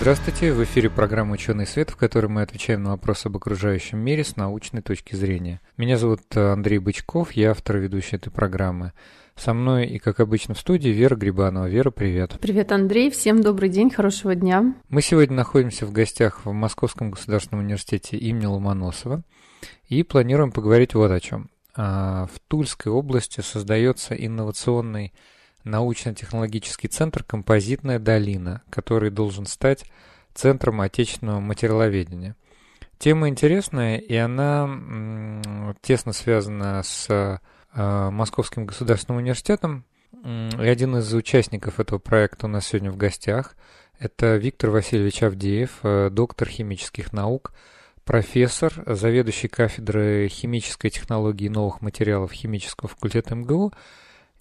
Здравствуйте, в эфире программа «Ученый свет», в которой мы отвечаем на вопросы об окружающем мире с научной точки зрения. Меня зовут э, Андрей Бычков, я автор и ведущий этой программы. Со мной и, как обычно, в студии Вера Грибанова. Вера, привет. Привет, Андрей. Всем добрый день, хорошего дня. Мы сегодня находимся в гостях в Московском государственном университете имени Ломоносова и планируем поговорить вот о чем. А, в Тульской области создается инновационный научно-технологический центр «Композитная долина», который должен стать центром отечественного материаловедения. Тема интересная, и она тесно связана с э, Московским государственным университетом. И один из участников этого проекта у нас сегодня в гостях – это Виктор Васильевич Авдеев, э, доктор химических наук, профессор, заведующий кафедрой химической технологии и новых материалов химического факультета МГУ –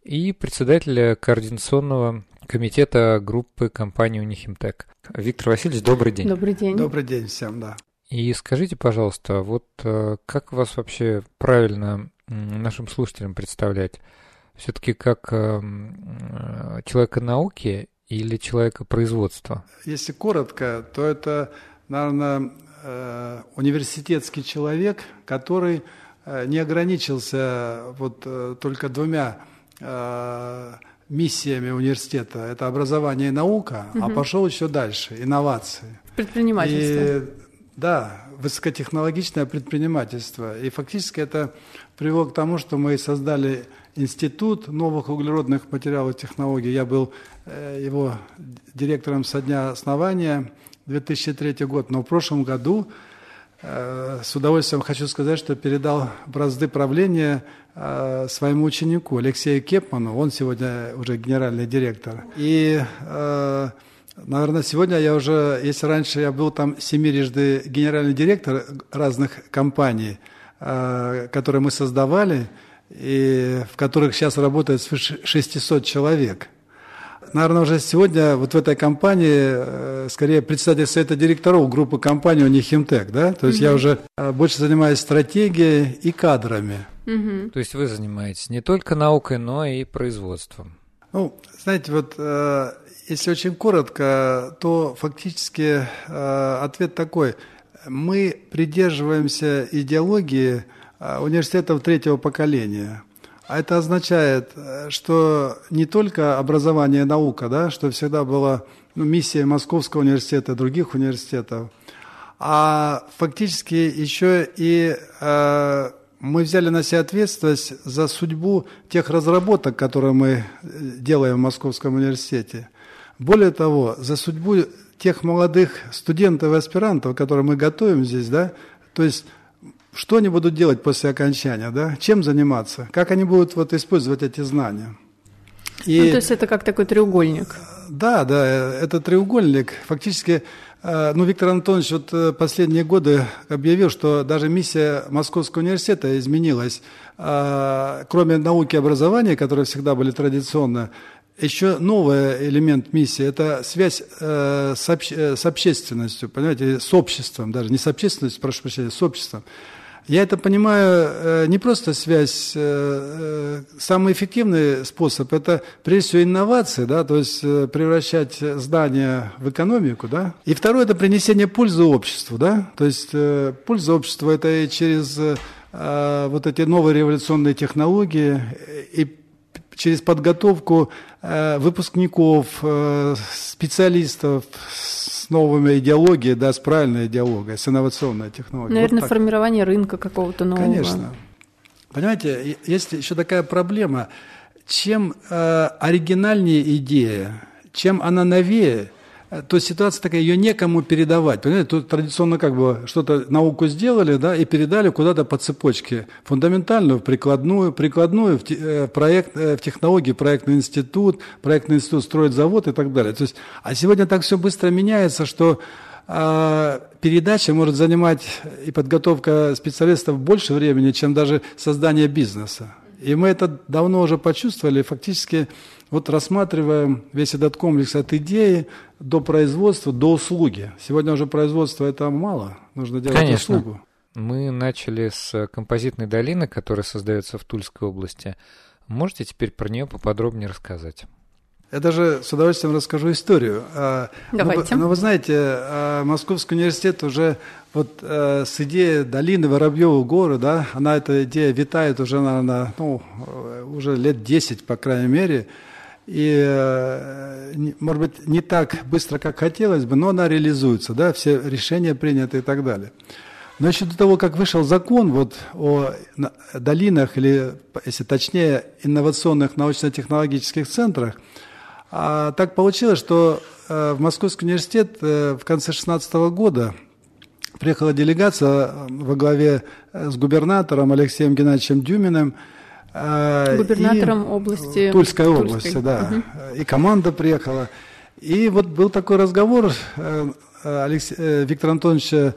и председателя координационного комитета группы компании Унихимтек. Виктор Васильевич, добрый день. Добрый день. Добрый день всем, да. И скажите, пожалуйста, вот э, как вас вообще правильно нашим слушателям представлять? Все-таки как э, человека науки или человека производства? Если коротко, то это, наверное, э, университетский человек, который не ограничился вот только двумя Э, миссиями университета. Это образование и наука, угу. а пошел еще дальше, инновации. Предпринимательство. И, да, высокотехнологичное предпринимательство. И фактически это привело к тому, что мы создали институт новых углеродных материалов и технологий. Я был э, его директором со дня основания, 2003 год. Но в прошлом году с удовольствием хочу сказать, что передал бразды правления э, своему ученику Алексею Кепману. Он сегодня уже генеральный директор. И, э, наверное, сегодня я уже, если раньше я был там семирежды генеральный директор разных компаний, которые мы создавали, и в которых сейчас работает свыше 600 человек – наверное, уже сегодня вот в этой компании э, скорее председатель совета директоров группы компании Унихимтек, да? То есть угу. я уже э, больше занимаюсь стратегией и кадрами. Угу. То есть вы занимаетесь не только наукой, но и производством. Ну, знаете, вот э, если очень коротко, то фактически ответ такой. Мы придерживаемся идеологии университетов третьего поколения – а это означает, э, что не только образование и наука, да, что всегда была ну, миссия Московского университета, других университетов, а фактически еще и э, мы взяли на себя ответственность за судьбу тех разработок, которые мы э, делаем в Московском университете. Более того, за судьбу тех молодых студентов и аспирантов, которые мы готовим здесь, да, то есть что они будут делать после окончания, да? Чем заниматься? Как они будут вот использовать эти знания? И, ну, то есть это как такой треугольник? Да, да, это треугольник. Фактически, э, ну, Виктор Антонович вот э, последние годы объявил, что даже миссия Московского университета изменилась. Э, кроме науки и образования, которые всегда были традиционно, еще новый элемент миссии – это связь с, обще, с общественностью, понимаете, с обществом, даже не с общественностью, прошу прощения, с обществом. Я это понимаю э, не просто связь, э, э, самый эффективный способ – это прежде всего инновации, да, то есть превращать здания в экономику, да. И второе – это принесение пользы обществу, да, то есть польза обществу – это и через вот эти новые революционные технологии и через подготовку выпускников, специалистов, новыми идеологией, да, с правильной идеологией, с инновационной технологией. Наверное, вот формирование рынка какого-то нового. Конечно. Понимаете, есть еще такая проблема. Чем э, оригинальнее идея, чем она новее – то ситуация такая, ее некому передавать. Понимаете, тут традиционно как бы что-то науку сделали, да, и передали куда-то по цепочке. Фундаментальную, прикладную, прикладную в, э, проект, э, в технологии, проектный институт, проектный институт строит завод и так далее. То есть, а сегодня так все быстро меняется, что передача может занимать и подготовка специалистов больше времени, чем даже создание бизнеса. И мы это давно уже почувствовали, фактически вот рассматриваем весь этот комплекс от идеи до производства, до услуги. Сегодня уже производство это мало, нужно делать Конечно. услугу. Мы начали с композитной долины, которая создается в Тульской области. Можете теперь про нее поподробнее рассказать? Я даже с удовольствием расскажу историю. А, Давайте. Но, но вы знаете, а, Московский университет уже вот э, с идеей долины Воробьеву горы, да, она эта идея витает уже, наверное, ну, э, уже лет 10, по крайней мере, и, э, может быть, не так быстро, как хотелось бы, но она реализуется, да, все решения приняты и так далее. Но еще до того, как вышел закон вот о долинах, или, если точнее, инновационных научно-технологических центрах, а так получилось, что э, в Московский университет э, в конце 2016 года приехала делегация во главе с губернатором Алексеем Геннадьевичем Дюминым. Губернатором области. Тульской, Тульской области, да. Угу. И команда приехала. И вот был такой разговор Алексея, Виктора Антоновича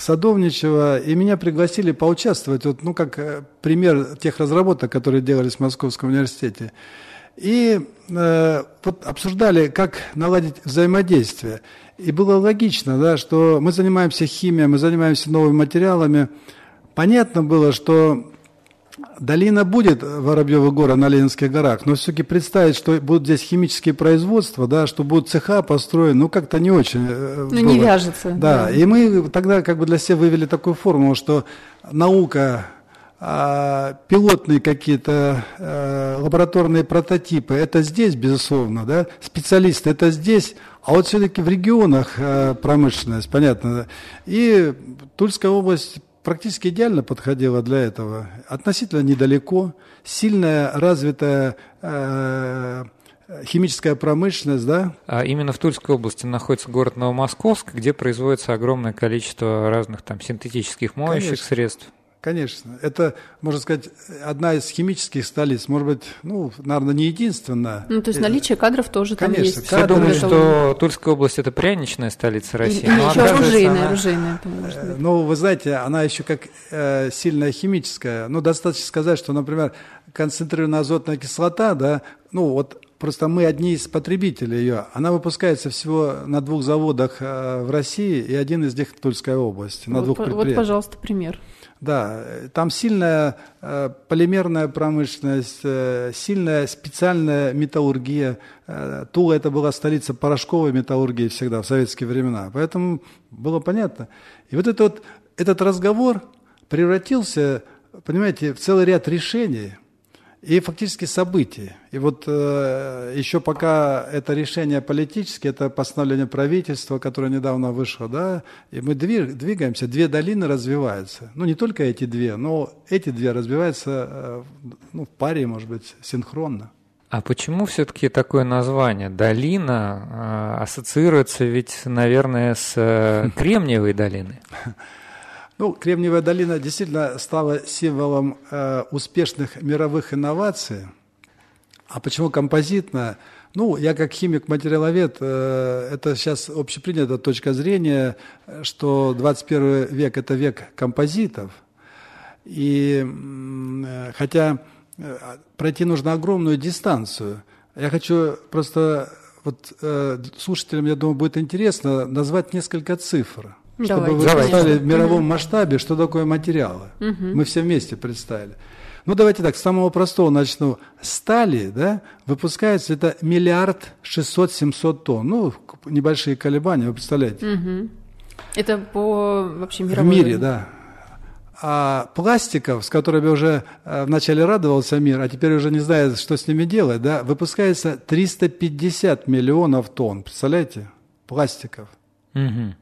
Садовничева, и меня пригласили поучаствовать, вот, ну, как пример тех разработок, которые делались в Московском университете. И э, вот обсуждали, как наладить взаимодействие. И было логично, да, что мы занимаемся химией, мы занимаемся новыми материалами. Понятно было, что долина будет Воробьева гора на Ленинских горах, но все-таки представить, что будут здесь химические производства, да, что будут цеха построены, ну как-то не очень. Э, ну было. не вяжется. Да. да, и мы тогда как бы для себя вывели такую формулу, что наука а, пилотные какие-то а, лабораторные прототипы, это здесь, безусловно, да, специалисты это здесь, а вот все-таки в регионах а, промышленность, понятно. И Тульская область практически идеально подходила для этого. Относительно недалеко, сильная развитая химическая промышленность, да? А именно в Тульской области находится город Новомосковск, где производится огромное количество разных там синтетических моющих Конечно. средств. Конечно. Это, можно сказать, одна из химических столиц. Может быть, ну, наверное, не единственная. Ну, то есть наличие кадров тоже Конечно, там есть. Все кадры... думают, что Тульская область – это пряничная столица России. Или еще оружейная, она... оружейная. Ну, вы знаете, она еще как э, сильная химическая. Ну, достаточно сказать, что, например, концентрированная азотная кислота, да, ну, вот Просто мы одни из потребителей ее. Она выпускается всего на двух заводах э, в России, и один из них в Тульской области, на вот, двух предприятиях. Вот, пожалуйста, пример. Да, там сильная э, полимерная промышленность, э, сильная специальная металлургия. Э, Тула это была столица порошковой металлургии всегда в советские времена, поэтому было понятно. И вот, это вот этот разговор превратился, понимаете, в целый ряд решений – и фактически события. И вот э, еще пока это решение политическое, это постановление правительства, которое недавно вышло, да, и мы двигаемся, две долины развиваются. Ну, не только эти две, но эти две развиваются э, ну, в паре, может быть, синхронно. А почему все-таки такое название? Долина э, ассоциируется ведь, наверное, с э, Кремниевой долиной. Ну, Кремниевая долина действительно стала символом э, успешных мировых инноваций. А почему композитная? Ну, я как химик-материаловед, э, это сейчас общепринятая точка зрения, что 21 век – это век композитов. И э, хотя э, пройти нужно огромную дистанцию, я хочу просто вот э, слушателям, я думаю, будет интересно назвать несколько цифр. Чтобы вы представили в мировом угу. масштабе, что такое материалы. Угу. Мы все вместе представили. Ну, давайте так, с самого простого начну. Стали, да, выпускается это миллиард шестьсот семьсот тонн. Ну, небольшие колебания, вы представляете. Угу. Это по вообще мировому... В мире, да. А пластиков, с которыми уже э, вначале радовался мир, а теперь уже не знает, что с ними делать, да, выпускается 350 миллионов тонн. Представляете? Пластиков. Угу.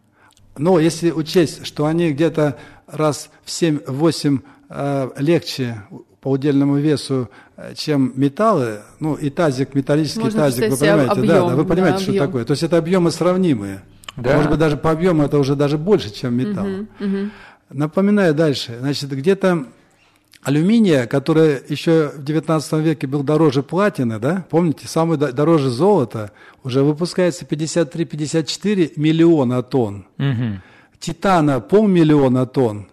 Но если учесть, что они где-то раз в 7-8 э, легче по удельному весу, э, чем металлы, ну и тазик, металлический Можно тазик, вы понимаете, объем, да, да, вы понимаете, да, что объем. такое. То есть это объемы сравнимые. Да. Может быть, даже по объему это уже даже больше, чем металл. Угу, угу. Напоминаю дальше, значит, где-то алюминия, который еще в 19 веке был дороже платины, да, помните, самый дороже золота, уже выпускается 53-54 миллиона тонн. Угу. Титана полмиллиона тонн,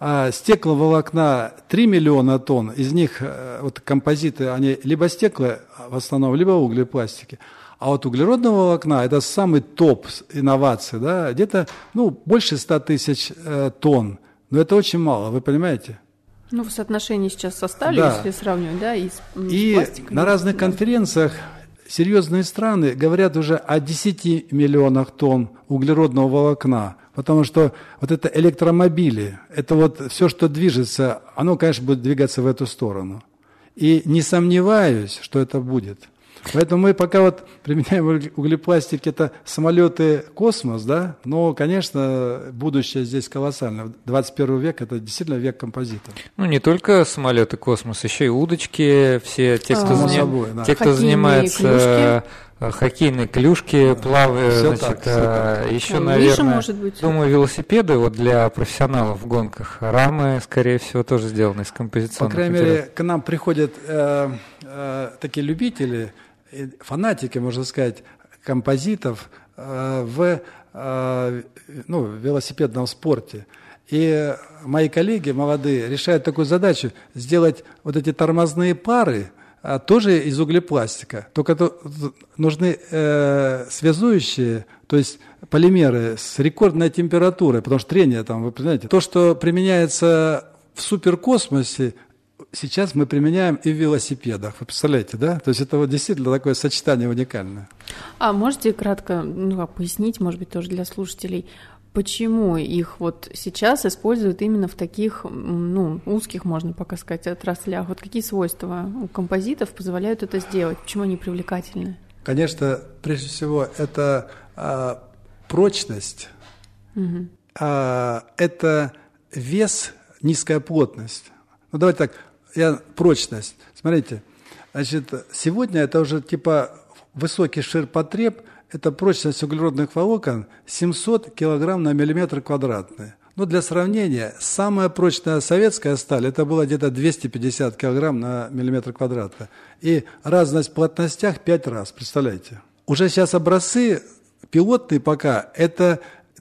а стекловолокна 3 миллиона тонн, из них э, вот композиты, они либо стекла в основном, либо углепластики. А вот углеродного волокна – это самый топ инноваций, да, где-то ну, больше 100 тысяч э, тонн. Но это очень мало, вы понимаете? Ну, в соотношении сейчас со сталью, Да. если сравнивать, да, и с, м, с И пластиком. на разных Да. конференциях серьезные страны говорят уже о 10 миллионах тонн углеродного волокна, потому что вот это электромобили, это вот все, что движется, оно, конечно, будет двигаться в эту сторону. И не сомневаюсь, что это будет. Поэтому мы пока вот применяем угле- углепластик, это самолеты космос, да, но, конечно, будущее здесь колоссально. 21 век – это действительно век композитов. Ну, не только самолеты космос, еще и удочки, все те, кто, заним- собой, да. те, кто Хоккейные занимается э, хоккейные клюшки, плавают, Всё значит, так, всё так. еще, Там наверное, лыжи, может быть. думаю, велосипеды вот для профессионалов в гонках, рамы, скорее всего, тоже сделаны из По композиционных крайней материалов. мере, к нам приходят э, э, такие любители, фанатики, можно сказать, композитов э, в э, ну, велосипедном спорте. И мои коллеги молодые решают такую задачу сделать вот эти тормозные пары а, тоже из углепластика. Только то- нужны э, связующие, то есть полимеры с рекордной температурой, потому что трение там, вы понимаете, то, что применяется в суперкосмосе, сейчас мы применяем и в велосипедах. Вы представляете, да? То есть это вот действительно такое сочетание уникальное. А можете кратко ну, как, пояснить, может быть, тоже для слушателей, почему их вот сейчас используют именно в таких, ну, узких, можно пока сказать, отраслях? Вот какие свойства у композитов позволяют это сделать? Почему они привлекательны? Конечно, прежде всего, это а, прочность, а, это вес, низкая плотность. Ну, давайте так, я прочность. Смотрите, значит, сегодня это уже типа высокий ширпотреб, это прочность углеродных волокон 700 килограмм на миллиметр квадратный. Ну, для сравнения, самая прочная советская сталь, это было где-то 250 килограмм на миллиметр квадратный. И разность в плотностях 5 раз, представляете? Уже сейчас образцы пилотные пока, это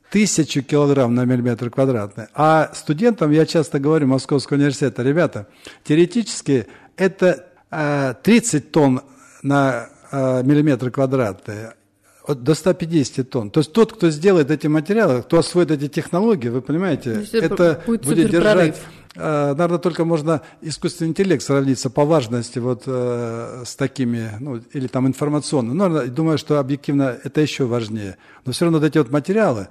тысячу килограмм на миллиметр квадратный. А студентам я часто говорю Московского университета, ребята, теоретически это э, 30 тонн на э, миллиметр квадратный, до 150 тонн. То есть тот, кто сделает эти материалы, кто освоит эти технологии, вы понимаете, То есть это будет будет держать э, Наверное, только можно искусственный интеллект сравниться по важности вот э, с такими, ну, или там информационно. Но наверное, думаю, что объективно это еще важнее. Но все равно вот эти вот материалы,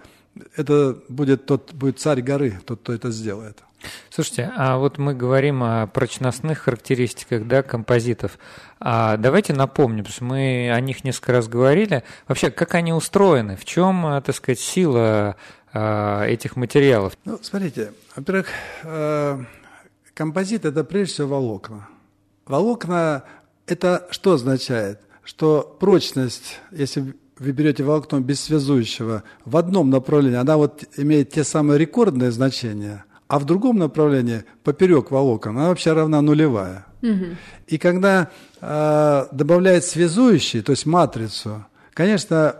это будет тот, будет царь горы, тот, кто это сделает. Слушайте, а вот мы говорим о прочностных характеристиках да, композитов. А давайте напомним, потому что мы о них несколько раз говорили. Вообще, как они устроены? В чем, э, так сказать, сила э, этих материалов? Ну, смотрите, во-первых, э, композит – это прежде всего волокна. Волокна – это что означает? Что прочность, если вы берете волокно без связующего, в одном направлении она вот имеет те самые рекордные значения, а в другом направлении, поперек волокон, она вообще равна нулевая. И когда э, добавляет связующий, то есть матрицу, конечно,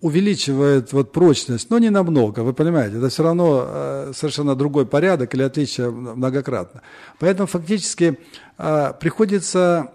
увеличивает вот прочность, но не намного, вы понимаете, это все равно э, совершенно другой порядок или отличие многократно. Поэтому фактически э, приходится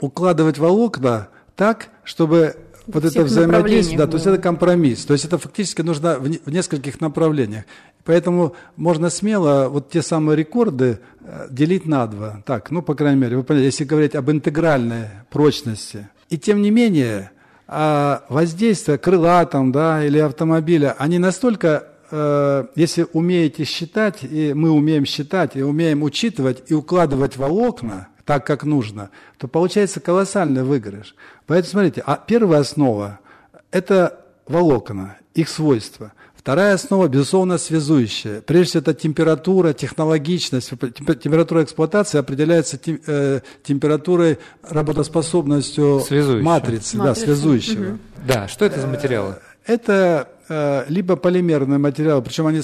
укладывать волокна так, чтобы вот Во это взаимодействие, да, то есть было. это компромисс, то есть это фактически нужно в, в нескольких направлениях. Поэтому можно смело вот те самые рекорды э, делить на два. Так, ну, по крайней мере, вы поняли, если говорить об интегральной прочности. И тем не менее, а, воздействие крыла там, да, или автомобиля, они настолько, э, если умеете считать, и мы умеем считать, и умеем учитывать и укладывать волокна так, как нужно, то получается колоссальный выигрыш. Поэтому, смотрите, а первая основа – это волокна, их свойства. Вторая основа, безусловно, связующая. Прежде всего, это температура, технологичность. Темпе- Температура эксплуатации определяется тем- э, температурой, работоспособностью Связующего. матрицы, да, Матрицы, связующего. Да, что это за материалы? Это э, либо полимерные материалы, причем они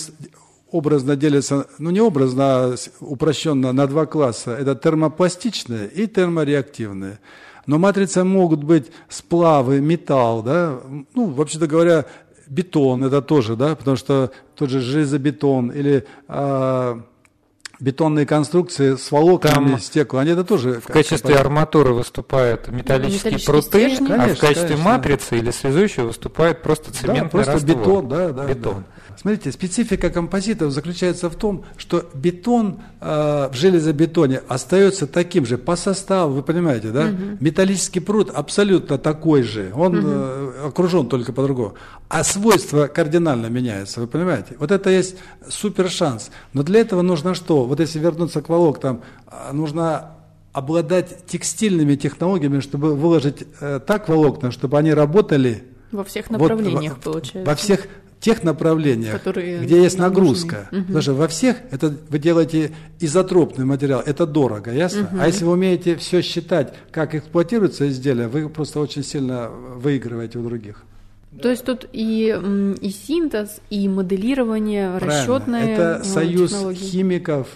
образно делятся, ну не образно, а упрощенно на два класса. Это термопластичные и термореактивные. Но матрицы могут быть сплавы, металл, да, ну, вообще-то говоря, бетон это тоже, да, потому что тот же железобетон или а, бетонные конструкции с волокнами Там стекла, они это тоже... В качестве арматуры выступают металлические, металлические пруты, стержни? а в качестве конечно. матрицы или связующего выступает просто цементный да, просто раствор. бетон, да, да. Бетон. Да. Смотрите, специфика композитов заключается в том, что бетон э, в железобетоне остается таким же по составу, вы понимаете, да? Угу. Металлический пруд абсолютно такой же, он угу. э, окружен только по-другому. А свойства кардинально меняются, вы понимаете? Вот это есть супер шанс. Но для этого нужно что? Вот если вернуться к волокнам, а, нужно обладать текстильными технологиями, чтобы выложить э, так волокна, чтобы они работали во всех направлениях, вот, получается. Во всех тех направлениях, Которые где есть нагрузка. Угу. Потому что во всех это вы делаете изотропный материал, это дорого, ясно? Угу. А если вы умеете все считать, как эксплуатируется изделие, вы просто очень сильно выигрываете у других. То есть тут и, и синтез, и моделирование, расчетные Это ну, союз технологии. химиков,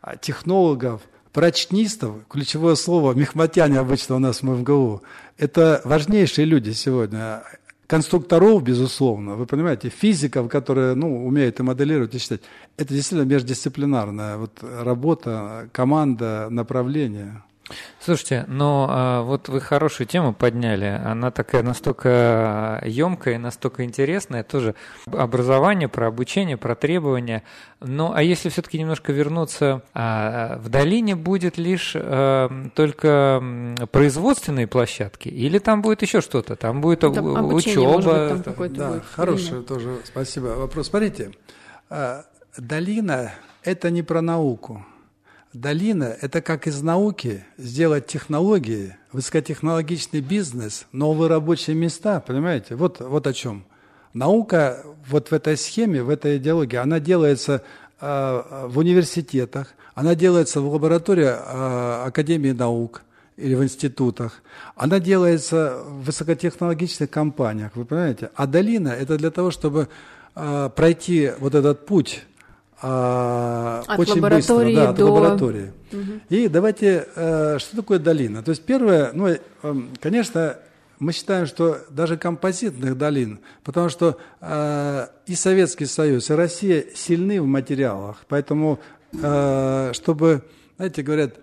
а, технологов, прочнистов, ключевое слово, мехматяне обычно у нас в МГУ, это важнейшие люди сегодня конструкторов, безусловно, вы понимаете, физиков, которые ну, умеют и моделировать, и считать. Это действительно междисциплинарная вот, работа, команда, направление. Слушайте, но а, вот вы хорошую тему подняли. Она такая настолько емкая и настолько интересная. Тоже образование, про обучение, про требования. Ну, а если все-таки немножко вернуться, а, в долине будет лишь а, только производственные площадки? Или там будет еще что-то? Там будет там учеба? Быть, там да, будет хороший тоже, спасибо. Вопрос. Смотрите, а, долина – это не про науку. Долина – это как из науки сделать технологии, высокотехнологичный бизнес, новые рабочие места, понимаете? Вот, вот о чем. Наука вот в этой схеме, в этой идеологии, она делается э, в университетах, она делается в лаборатории э, Академии наук или в институтах, она делается в высокотехнологичных компаниях, вы понимаете? А долина – это для того, чтобы э, пройти вот этот путь а, от очень быстро, да, от до... лаборатории. Угу. И давайте, э, что такое долина? То есть первое, ну, э, конечно, мы считаем, что даже композитных долин, потому что э, и Советский Союз, и Россия сильны в материалах, поэтому, э, чтобы, знаете, говорят,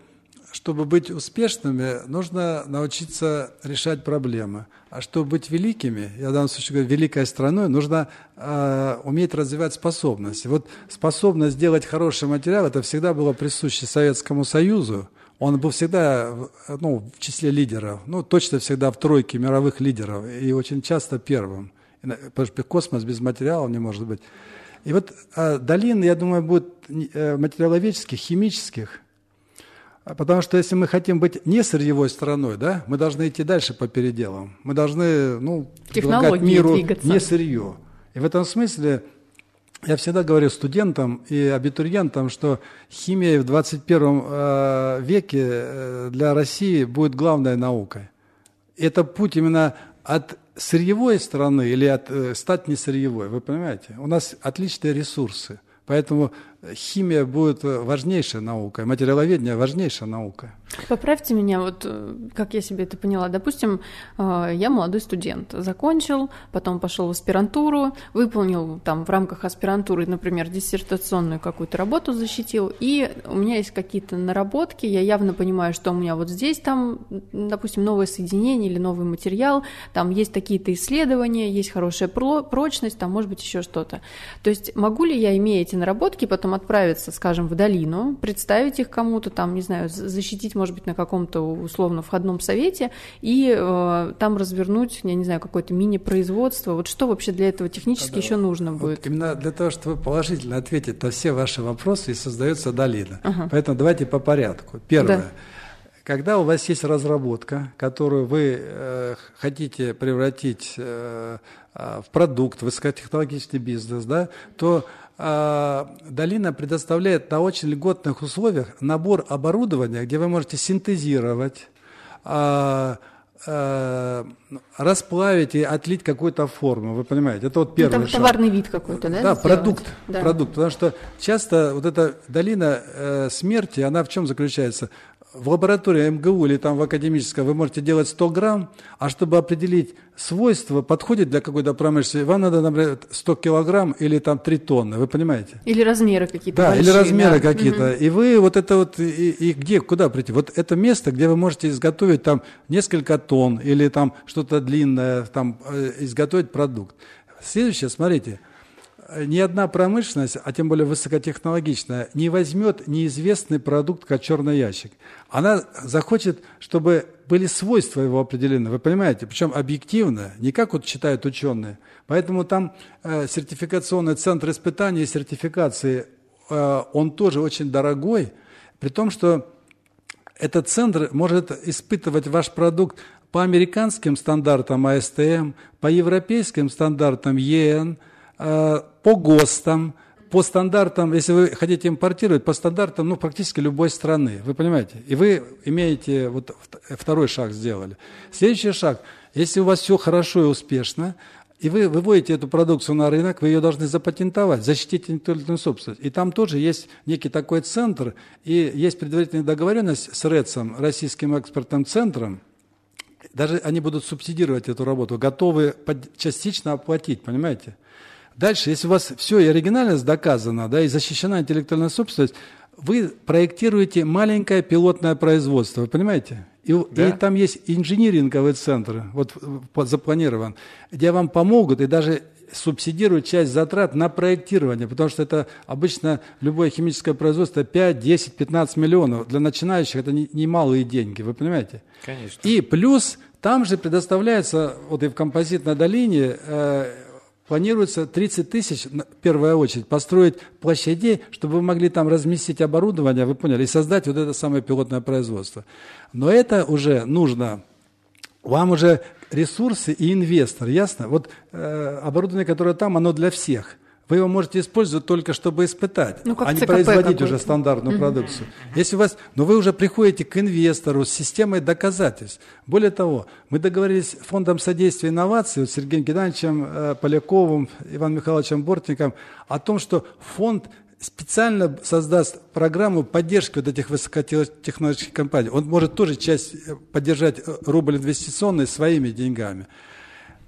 чтобы быть успешными, нужно научиться решать проблемы. А чтобы быть великими, я в данном случае говорю, великой страной, нужно э, уметь развивать способности. Вот способность сделать хороший материал, это всегда было присуще Советскому Союзу. Он был всегда ну, в числе лидеров, ну, точно всегда в тройке мировых лидеров, и очень часто первым. Потому что космос без материала не может быть. И вот э, долин, я думаю, будет э, материаловедческих, химических – потому что если мы хотим быть не сырьевой страной, да, мы должны идти дальше по переделам. Мы должны ну, предлагать миру двигаться. не сырье. И в этом смысле я всегда говорю студентам и абитуриентам, что химия в 21 э, веке э, для России будет главной наукой. Это путь именно от сырьевой стороны или от э, стать не сырьевой. Вы понимаете? У нас отличные ресурсы. Поэтому химия будет важнейшая наука, материаловедение важнейшая наука. Поправьте меня, вот э, как я себе это поняла. Допустим, э, я молодой студент, закончил, потом пошел в аспирантуру, выполнил там в рамках аспирантуры, например, диссертационную какую-то работу защитил, и у меня есть какие-то наработки, я явно понимаю, что у меня вот здесь там, допустим, новое соединение или новый материал, там есть какие-то исследования, есть хорошая прочность, там может быть еще что-то. То есть могу ли я, имея эти наработки, потом отправиться, скажем, в долину, представить их кому-то, там, не знаю, защитить, может быть, на каком-то условно входном совете и э, там развернуть, я не знаю, какое-то мини-производство. Вот что вообще для этого технически да, еще нужно вот будет? Именно для того, чтобы положительно ответить на все ваши вопросы, и создается долина. Ага. Поэтому давайте по порядку. Первое. Да. Когда у вас есть разработка, которую вы э, хотите превратить э, э в продукт, высокотехнологичный бизнес, да, то а, долина предоставляет на очень льготных условиях набор оборудования, где вы можете синтезировать, а, э, расплавить и отлить какую-то форму, вы понимаете? Это вот первый ну, шаг. товарный вид какой-то, да? Да, сделать? продукт, Да. продукт. Потому что часто вот эта долина э, смерти, она в чем заключается? В лаборатории МГУ или там в академической вы можете делать 100 грамм, а чтобы определить свойства, подходит для какой-то промышленности, вам надо, например, 100 килограмм или там 3 тонны, вы понимаете? Или размеры какие-то Да, большие, или размеры да. какие-то. И вы вот это вот, и, и где, куда прийти? Вот это место, где вы можете изготовить там несколько тонн или там что-то длинное, там э, изготовить продукт. Следующее, смотрите, ни одна промышленность, а тем более высокотехнологичная, не возьмет неизвестный продукт как черный ящик. Она захочет, чтобы были свойства его определены, вы понимаете? Причем объективно, не как вот считают ученые. Поэтому там э, сертификационный центр испытаний и сертификации, э, он тоже очень дорогой, при том, что этот центр может испытывать ваш продукт по американским стандартам АСТМ, по европейским стандартам ЕН, по ГОСТам, по стандартам, если вы хотите импортировать, по стандартам ну, практически любой страны. Вы понимаете? И вы имеете, вот вт- второй шаг сделали. Следующий шаг. Если у вас все хорошо и успешно, и вы выводите эту продукцию на рынок, вы ее должны запатентовать, защитить интеллектуальную собственность. И там тоже есть некий такой центр, и есть предварительная договоренность с РЭЦом, Российским экспортным центром, даже они будут субсидировать эту работу, готовы под- частично оплатить, понимаете? Дальше, если у вас все и оригинальность доказана, да, и защищена интеллектуальная собственность, вы проектируете маленькое пилотное производство, вы понимаете? И, Да. и там есть инжиниринговый центр, вот запланирован, где вам помогут и даже субсидируют часть затрат на проектирование, потому что это обычно любое химическое производство 5, 10, 15 миллионов. Для начинающих это не- немалые деньги, вы понимаете? Конечно. И плюс там же предоставляется, вот и в композитной долине, э, планируется 30 тысяч, в первую очередь, построить площадей, чтобы вы могли там разместить оборудование, вы поняли, и создать вот это самое пилотное производство. Но это уже нужно, вам уже ресурсы и инвестор, ясно? Вот э, оборудование, которое там, оно для всех. Вы его можете использовать только, чтобы испытать, Ну, а не производить уже стандартную продукцию. Если у вас, но вы уже приходите к инвестору с системой доказательств. Более того, мы договорились с фондом содействия инноваций, вот с Сергеем Геннадьевичем э, Поляковым, Иваном Михайловичем Бортником, о том, что фонд специально создаст программу поддержки вот этих высокотехнологических компаний. Он может тоже часть э, поддержать э, рубль инвестиционный своими деньгами.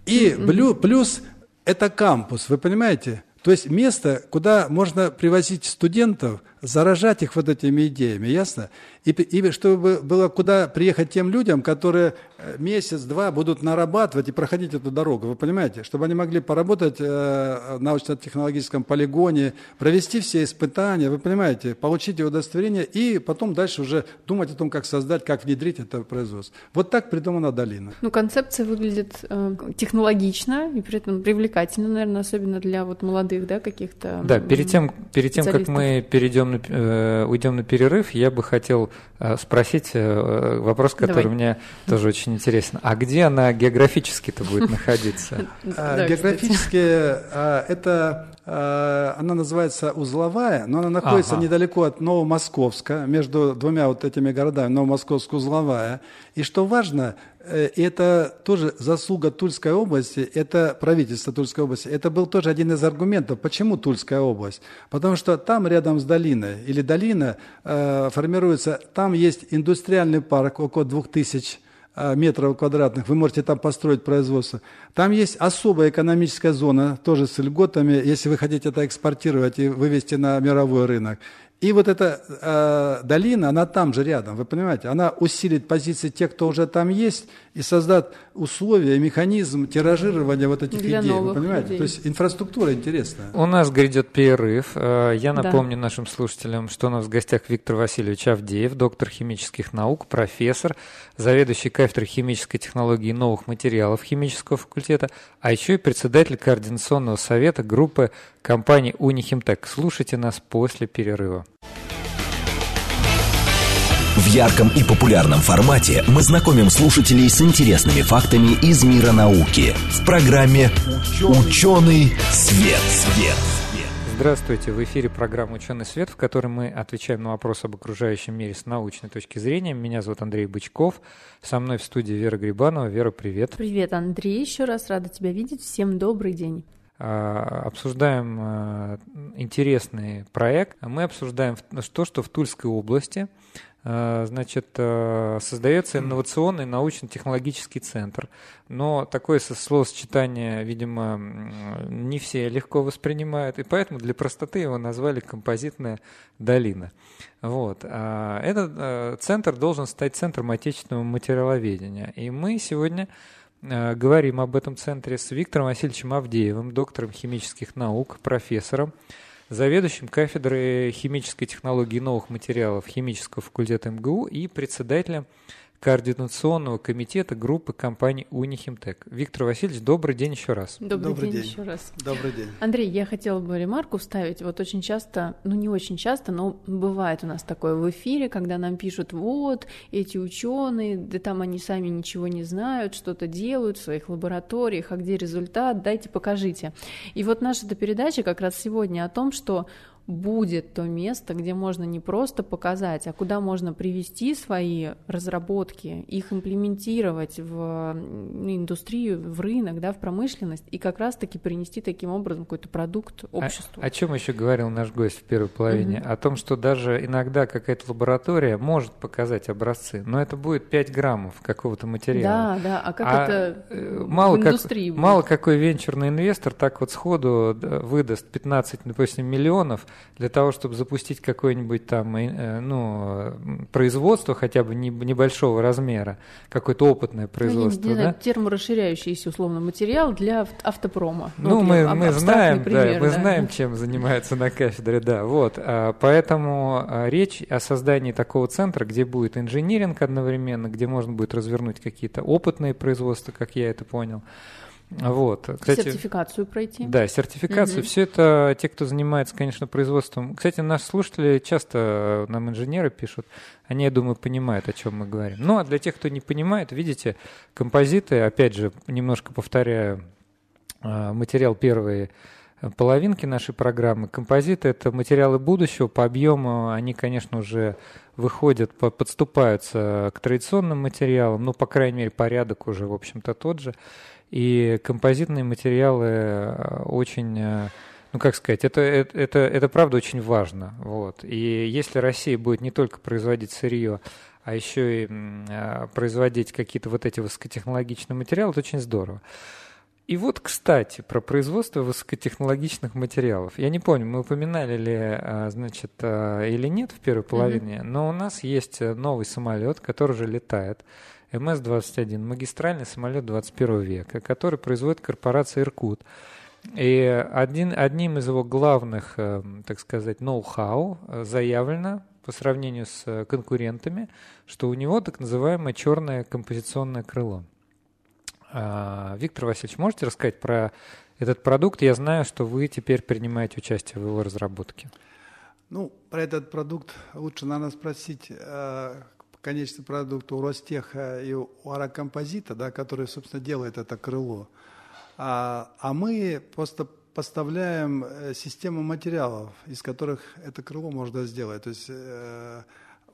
И блю- плюс это кампус, вы понимаете? То есть место, куда можно привозить студентов, заражать их вот этими идеями, ясно? И, и чтобы было куда приехать тем людям, которые месяц-два будут нарабатывать и проходить эту дорогу, вы понимаете? Чтобы они могли поработать э, в научно-технологическом полигоне, провести все испытания, вы понимаете, получить удостоверение и потом дальше уже думать о том, как создать, как внедрить это производство. Вот так придумана долина. Ну, концепция выглядит э, технологично и при этом привлекательно, наверное, особенно для вот молодых, да, каких-то. Да, перед тем, перед тем, как мы перейдем на, э, уйдем на перерыв, я бы хотел э, спросить э, вопрос, который Давай. мне тоже очень интересен. А где она географически-то будет находиться? А, Географически а, это, а, она называется узловая, но она находится Ага. недалеко от Новомосковска, между двумя вот этими городами, Новомосковск, узловая. И что важно, э, это тоже заслуга Тульской области, это правительство Тульской области, это был тоже один из аргументов, почему Тульская область. Потому что там рядом с долиной, или долина э, формируется, там есть индустриальный парк, около 2000 э, метров квадратных, вы можете там построить производство. Там есть особая экономическая зона, тоже с льготами, если вы хотите это экспортировать и вывести на мировой рынок. И вот эта э, долина, она там же рядом, вы понимаете, она усилит позиции тех, кто уже там есть, и создаст условия, механизм тиражирования вот этих Для идей, вы понимаете? людей. То есть инфраструктура интересная. У нас грядет перерыв. Э, Я Да. напомню нашим слушателям, что у нас в гостях Виктор Васильевич Авдеев, доктор химических наук, профессор, заведующий кафедрой химической технологии и новых материалов химического факультета, а еще и председатель координационного совета группы компании Унихимтек. Слушайте нас после перерыва. В ярком и популярном формате мы знакомим слушателей с интересными фактами из мира науки в программе «Ученый свет». свет. Здравствуйте, в эфире программа «Ученый свет», в которой мы отвечаем на вопросы об окружающем мире с научной точки зрения. Меня зовут Андрей Бычков, со мной в студии Вера Грибанова. Вера, привет. Привет, Андрей, еще раз рада тебя видеть. Всем добрый день. А, обсуждаем а, интересный проект. Мы обсуждаем то, что в Тульской области а, значит, создается инновационный научно-технологический центр. Но такое словосочетание, видимо, не все легко воспринимают, и поэтому для простоты его назвали «композитная долина». Вот. Этот центр должен стать центром отечественного материаловедения. И мы сегодня говорим об этом центре с Виктором Васильевичем Авдеевым, доктором химических наук, профессором, заведующим кафедрой химической технологии новых материалов химического факультета МГУ и председателем координационного комитета группы компаний Унихимтек. Виктор Васильевич, добрый день еще раз. Добрый, добрый день, день еще раз. Добрый день. Андрей, я хотела бы ремарку вставить. Вот очень часто, ну не очень часто, но бывает у нас такое в эфире, когда нам пишут, вот, эти ученые, да там они сами ничего не знают, что-то делают в своих лабораториях, а где результат, дайте покажите. И вот наша эта передача как раз сегодня о том, что будет то место, где можно не просто показать, а куда можно привести свои разработки, их имплементировать в индустрию, в рынок, да, в промышленность, и как раз-таки принести таким образом какой-то продукт а обществу. О, о чем еще говорил наш гость в первой половине? Угу. О том, что даже иногда какая-то лаборатория может показать образцы, но это будет 5 граммов какого-то материала. Да, да, а как а это э, мало в индустрии как, будет? Мало какой венчурный инвестор так вот сходу выдаст 15, допустим, миллионов для того, чтобы запустить какое-нибудь там э, ну, производство хотя бы небольшого размера, какое-то опытное производство. Ну, не, не да? терморасширяющийся условно материал для автопрома. Ну, вот мы, мы знаем, пример, да, мы да. знаем, чем занимается на кафедре, да, вот. А, поэтому а, речь о создании такого центра, где будет инжиниринг одновременно, где можно будет развернуть какие-то опытные производства, как я это понял, вот. Кстати, сертификацию пройти. Да, сертификацию. Угу. Все это те, кто занимается, конечно, производством. Кстати, наши слушатели часто нам инженеры пишут. Они, я думаю, понимают, о чем мы говорим. Ну, а для тех, кто не понимает, видите, композиты, опять же, немножко повторяю, а, материал первой половинки нашей программы. Композиты – это материалы будущего. По объему они, конечно, уже выходят, подступаются к традиционным материалам. Ну, по крайней мере, порядок уже, в общем-то, тот же. И композитные материалы э, очень э, ну как сказать, это, это, это, это правда очень важно. Вот. И если Россия будет не только производить сырье, а еще и э, производить какие-то вот эти высокотехнологичные материалы, это очень здорово. И вот, кстати, про производство высокотехнологичных материалов. Я не помню, мы упоминали ли, значит, или нет в первой половине, mm-hmm. но у нас есть новый самолет, который уже летает. МС-21, магистральный самолет 21 века, который производит корпорация «Иркут». И один, одним из его главных, э, так сказать, ноу-хау э, заявлено по сравнению с э, конкурентами, что у него так называемое черное композиционное крыло. А, Виктор Васильевич, можете рассказать про этот продукт? Я знаю, что вы теперь принимаете участие в его разработке. Ну, про этот продукт лучше, наверное, спросить конечный продукт у Ростеха и у Аракомпозита, да, который, собственно, делает это крыло. А, а мы просто поставляем э, систему материалов, из которых это крыло можно сделать, то есть э,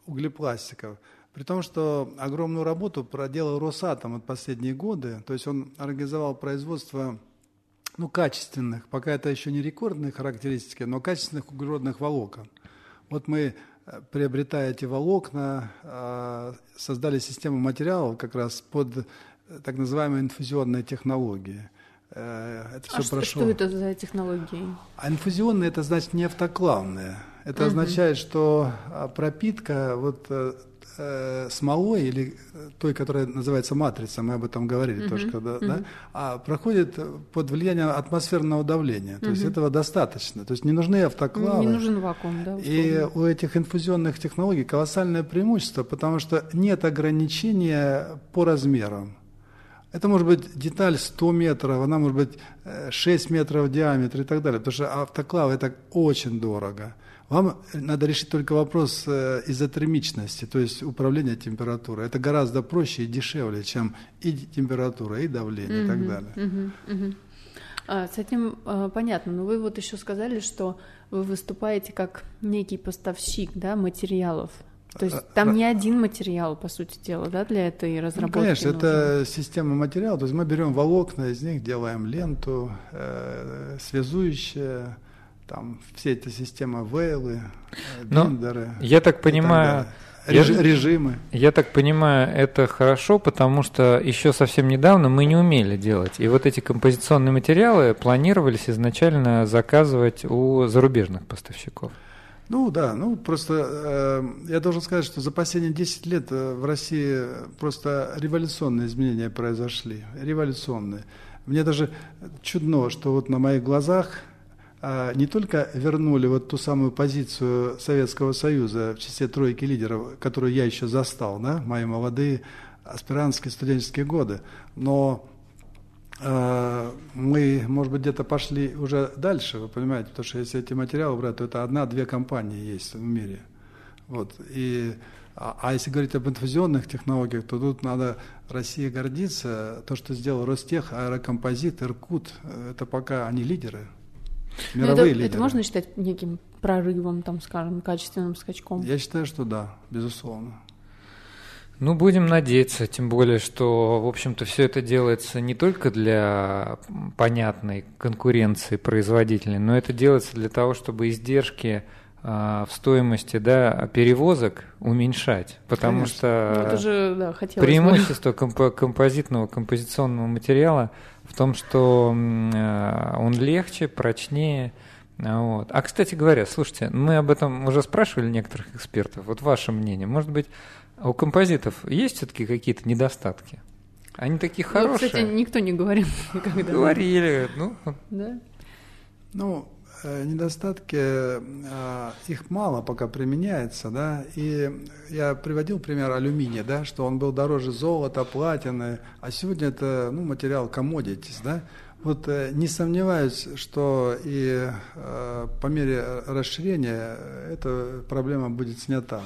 углепластиков. При том, что огромную работу проделал Росатом от последние годы, то есть он организовал производство ну, качественных, пока это еще не рекордные характеристики, но качественных углеродных волокон. Вот мы приобретая эти волокна, а, создали систему материалов как раз под э, так называемые инфузионные технологии. Э, это все а прошло. что это за технологии? А инфузионные – это значит не автоклавные. Это угу. означает, что пропитка вот э, э, смолой или э, той, которая называется матрица, мы об этом говорили uh-huh, тоже, когда, uh-huh. да, а проходит под влиянием атмосферного давления. То uh-huh. есть этого достаточно. То есть не нужны автоклавы. Не нужен вакуум, да. Условно. И у этих инфузионных технологий колоссальное преимущество, потому что нет ограничения по размерам. Это может быть деталь 100 метров, она может быть 6 метров в диаметре и так далее, потому что автоклав это очень дорого. Вам надо решить только вопрос э, изотермичности, то есть управления температурой. Это гораздо проще и дешевле, чем и температура, и давление, mm-hmm, и так далее. Mm-hmm, mm-hmm. А, с этим а, понятно, но вы вот еще сказали, что вы выступаете как некий поставщик да, материалов. То есть там не один материал, по сути дела, да, для этой ну, разработки? Ну, конечно, нужен. это система материала. То есть мы берем волокна, из них делаем ленту, э, связующие, там все эти системы вейлы, э, биндеры. Я так понимаю, Реж, я, режимы. Я так понимаю, это хорошо, потому что еще совсем недавно мы не умели делать. И вот эти композиционные материалы планировались изначально заказывать у зарубежных поставщиков. Ну да, ну просто э, я должен сказать, что за последние 10 лет э, в России просто революционные изменения произошли. Революционные. Мне даже чудно, что вот на моих глазах не только вернули вот ту самую позицию Советского Союза в числе тройки лидеров, которую я еще застал, да, мои молодые аспирантские студенческие годы, но э, мы, может быть, где-то пошли уже дальше, вы понимаете, потому что если эти материалы брать, то это одна-две компании есть в мире. Вот, и, а, а если говорить об инфузионных технологиях, то тут надо России гордиться. То, что сделал Ростех, Аэрокомпозит, Иркут, это пока они лидеры. Ну, Мировые это, лидеры. Это можно считать неким прорывом, там, скажем, качественным скачком? Я считаю, что да, безусловно. Ну, будем надеяться, тем более, что, в общем-то, все это делается не только для понятной конкуренции производителей, но это делается для того, чтобы издержки а, в стоимости да, перевозок уменьшать, потому Конечно. что ну, это же, да, преимущество комп- композитного композиционного материала в том, что э, он легче, прочнее. Вот. А, кстати говоря, слушайте, мы об этом уже спрашивали некоторых экспертов. Вот ваше мнение. Может быть, у композитов есть все-таки какие-то недостатки? Они такие хорошие. Ну, кстати, никто не говорил никогда. Говорили. Ну, да? ну недостатки, э, их мало пока применяется, да, и я приводил пример алюминия, да, что он был дороже золота, платины, а сегодня это, ну, материал commodities, да, вот э, не сомневаюсь, что и по мере расширения эта проблема будет снята.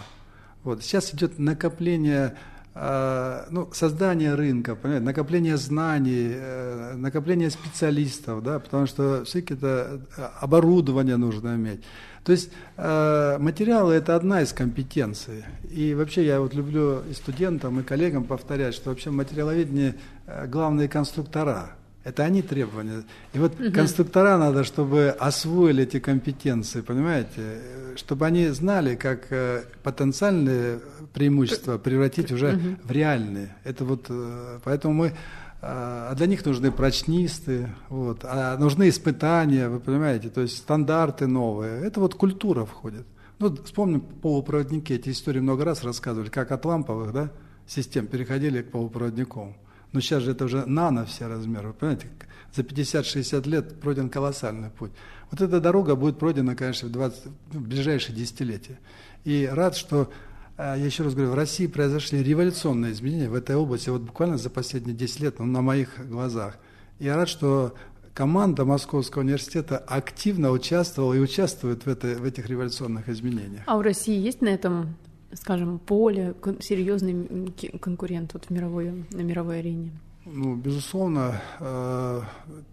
Вот. Сейчас идет накопление ну, создание рынка, понимаете, накопление знаний, э, накопление специалистов, да, потому что все-таки это э, оборудование нужно иметь. То есть э, материалы – это одна из компетенций. И вообще я вот люблю и студентам, и коллегам повторять, что вообще в главные конструктора – это они требования. И вот угу. конструктора надо, чтобы освоили эти компетенции, понимаете? Чтобы они знали, как э, потенциальные преимущества превратить уже угу. в реальные. Это вот, э, поэтому мы, а, а для них нужны прочнисты, вот, а нужны испытания, вы понимаете, то есть стандарты новые. Это вот культура входит. Ну, вспомним полупроводники, эти истории много раз рассказывали, как от ламповых да, систем переходили к полупроводникам. Но сейчас же это уже нано все размеры. Вы понимаете, за 50-60 лет пройден колоссальный путь. Вот эта дорога будет пройдена, конечно, в, 20, ну, в ближайшие десятилетия. И рад, что, э, я еще раз говорю, в России произошли революционные изменения в этой области, вот буквально за последние 10 лет, ну, на моих глазах. И я рад, что команда Московского университета активно участвовала и участвует в, этой, в этих революционных изменениях. А у России есть на этом скажем, поле, серьезный конкурент вот в мировой, на мировой арене? Ну, безусловно, э,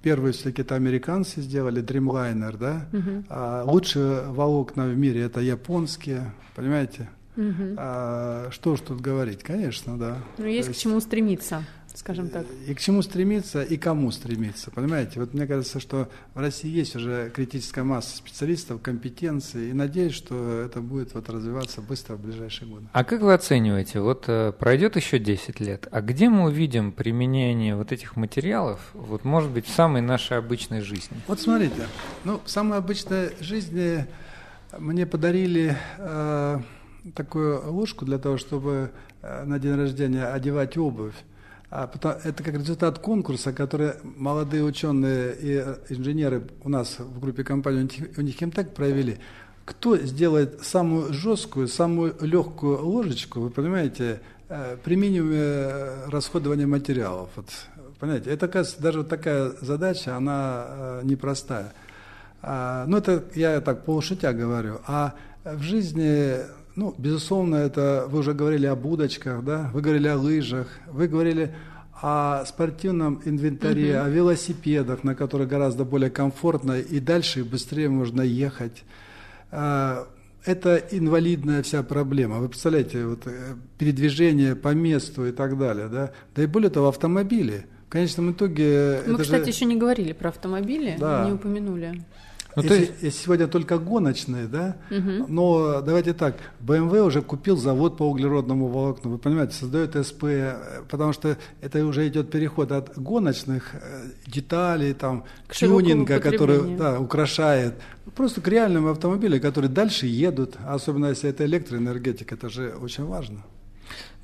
первые все-таки это американцы сделали, Dreamliner, да. Угу. А лучшие волокна в мире это японские, понимаете? Угу. А, что ж тут говорить, конечно, да. Ну, есть, есть к чему стремиться скажем так. И к чему стремиться, и кому стремиться, понимаете? Вот мне кажется, что в России есть уже критическая масса специалистов, компетенций, и надеюсь, что это будет вот развиваться быстро в ближайшие годы. А как вы оцениваете, вот э, пройдет еще 10 лет, а где мы увидим применение вот этих материалов, вот может быть, в самой нашей обычной жизни? Вот смотрите, ну, в самой обычной жизни мне подарили э, такую ложку для того, чтобы э, на день рождения одевать обувь. А это как результат конкурса, который молодые ученые и инженеры у нас в группе компании у них Химтек провели. Кто сделает самую жесткую, самую легкую ложечку, вы понимаете, э, при минимуме расходования материалов. Вот, понимаете, это, кажется, даже вот такая задача, она э, непростая. А, ну, это я так полушутя говорю. А в жизни ну, безусловно, это вы уже говорили об удочках, да, вы говорили о лыжах, вы говорили о спортивном инвентаре, угу. о велосипедах, на которых гораздо более комфортно и дальше и быстрее можно ехать. А, это инвалидная вся проблема. Вы представляете, вот, э, передвижение по месту и так далее. Да, да и более того, автомобили. В конечном итоге... Мы, кстати, же... еще не говорили про автомобили, да. не упомянули. Ну, если, есть... если сегодня только гоночные, да, угу. но давайте так, BMW уже купил завод по углеродному волокну, вы понимаете, создает СП, потому что это уже идет переход от гоночных э, деталей, там, к тюнинга, который да, украшает, просто к реальным автомобилям, которые дальше едут, особенно если это электроэнергетика, это же очень важно.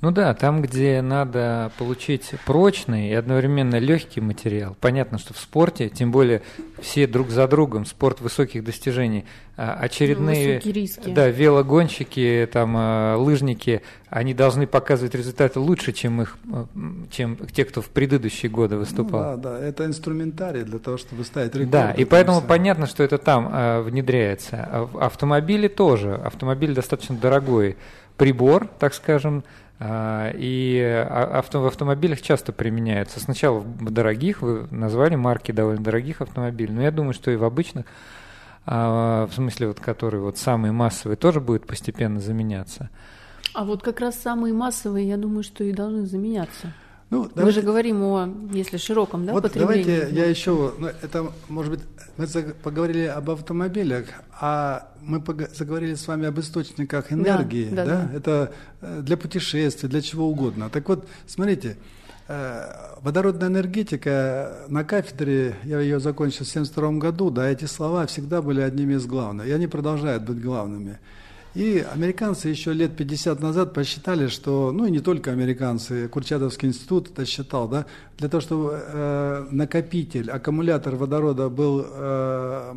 Ну да, там, где надо получить прочный и одновременно легкий материал. Понятно, что в спорте, тем более все друг за другом, спорт высоких достижений, а, очередные ну, да, велогонщики, там, а, лыжники, они должны показывать результаты лучше, чем, их, а, чем те, кто в предыдущие годы выступал. Ну, да, да, это инструментарий для того, чтобы ставить рекорд. Да, и поэтому понятно, что это там а, внедряется. А в автомобиле тоже. Автомобиль достаточно дорогой прибор, так скажем, и авто, в автомобилях часто применяются. Сначала в дорогих, вы назвали марки довольно дорогих автомобилей, но я думаю, что и в обычных, а, в смысле, вот, которые вот самые массовые, тоже будет постепенно заменяться. А вот как раз самые массовые, я думаю, что и должны заменяться. Ну, давайте, Мы же говорим о, если широком, да, вот потреблении. Давайте я еще, ну, это, может быть, мы поговорили об автомобилях, а мы заговорили с вами об источниках энергии, да? да, да? да. Это э, для путешествий, для чего угодно. Так вот, смотрите, э, водородная энергетика на кафедре, я ее закончил в 1972 году, да, эти слова всегда были одними из главных, и они продолжают быть главными. И американцы еще лет 50 назад посчитали, что, ну и не только американцы, Курчатовский институт это считал, да, для того, чтобы э, накопитель, аккумулятор водорода был э,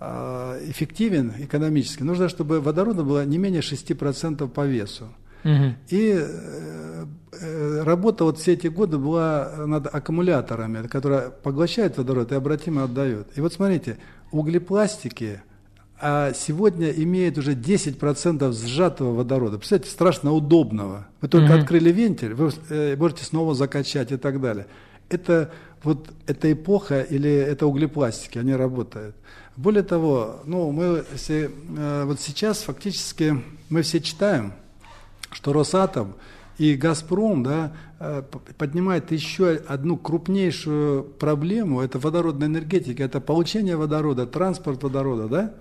э, эффективен экономически, нужно, чтобы водорода было не менее 6% по весу. Угу. И э, э, работа вот все эти годы была над аккумуляторами, которые поглощают водород и обратимо отдают. И вот смотрите, углепластики а сегодня имеет уже 10% сжатого водорода. Представляете, страшно удобного. Вы только mm-hmm. открыли вентиль, вы э, можете снова закачать и так далее. Это вот эта эпоха или это углепластики, они работают. Более того, ну, мы если, э, вот сейчас фактически мы все читаем, что Росатом и Газпром да, э, поднимает еще одну крупнейшую проблему, это водородная энергетика, это получение водорода, транспорт водорода, да?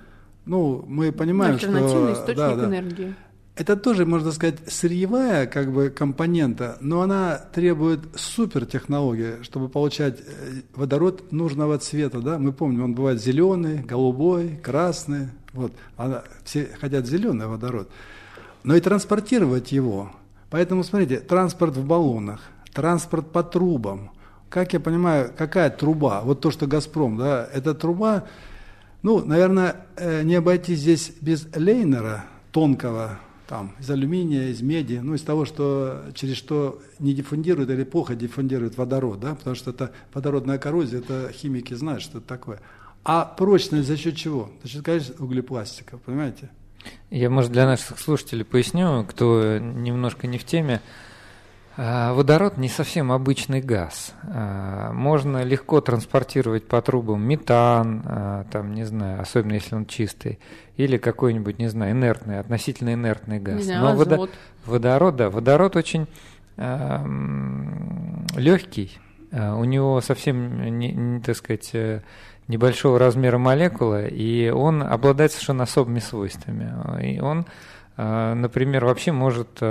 Ну, мы понимаем, Альтернативный что... источник да, да. энергии. Это тоже, можно сказать, сырьевая как бы компонента, но она требует супертехнологии, чтобы получать э, водород нужного цвета. Да? Мы помним, он бывает зеленый, голубой, красный. Вот. Она, все хотят зеленый водород. Но и транспортировать его. Поэтому, смотрите, транспорт в баллонах, транспорт по трубам. Как я понимаю, какая труба? Вот то, что «Газпром», да, эта труба ну, наверное, э, не обойтись здесь без лейнера тонкого, там, из алюминия, из меди, ну, из того, что, через что не диффундирует или плохо диффундирует водород, да, потому что это водородная коррозия, это химики знают, что это такое. А прочность за счет чего? За счет, конечно, углепластика, понимаете? Я, может, для наших слушателей поясню, кто немножко не в теме. А, водород не совсем обычный газ. А, можно легко транспортировать по трубам метан, а, там, не знаю, особенно если он чистый, или какой-нибудь, не знаю, инертный, относительно инертный газ. Не знаю, Но водо... водород, да, водород очень э, легкий, у него совсем, не, не, так сказать, э, небольшого размера молекула, и он обладает совершенно особыми свойствами. И он, например, вообще может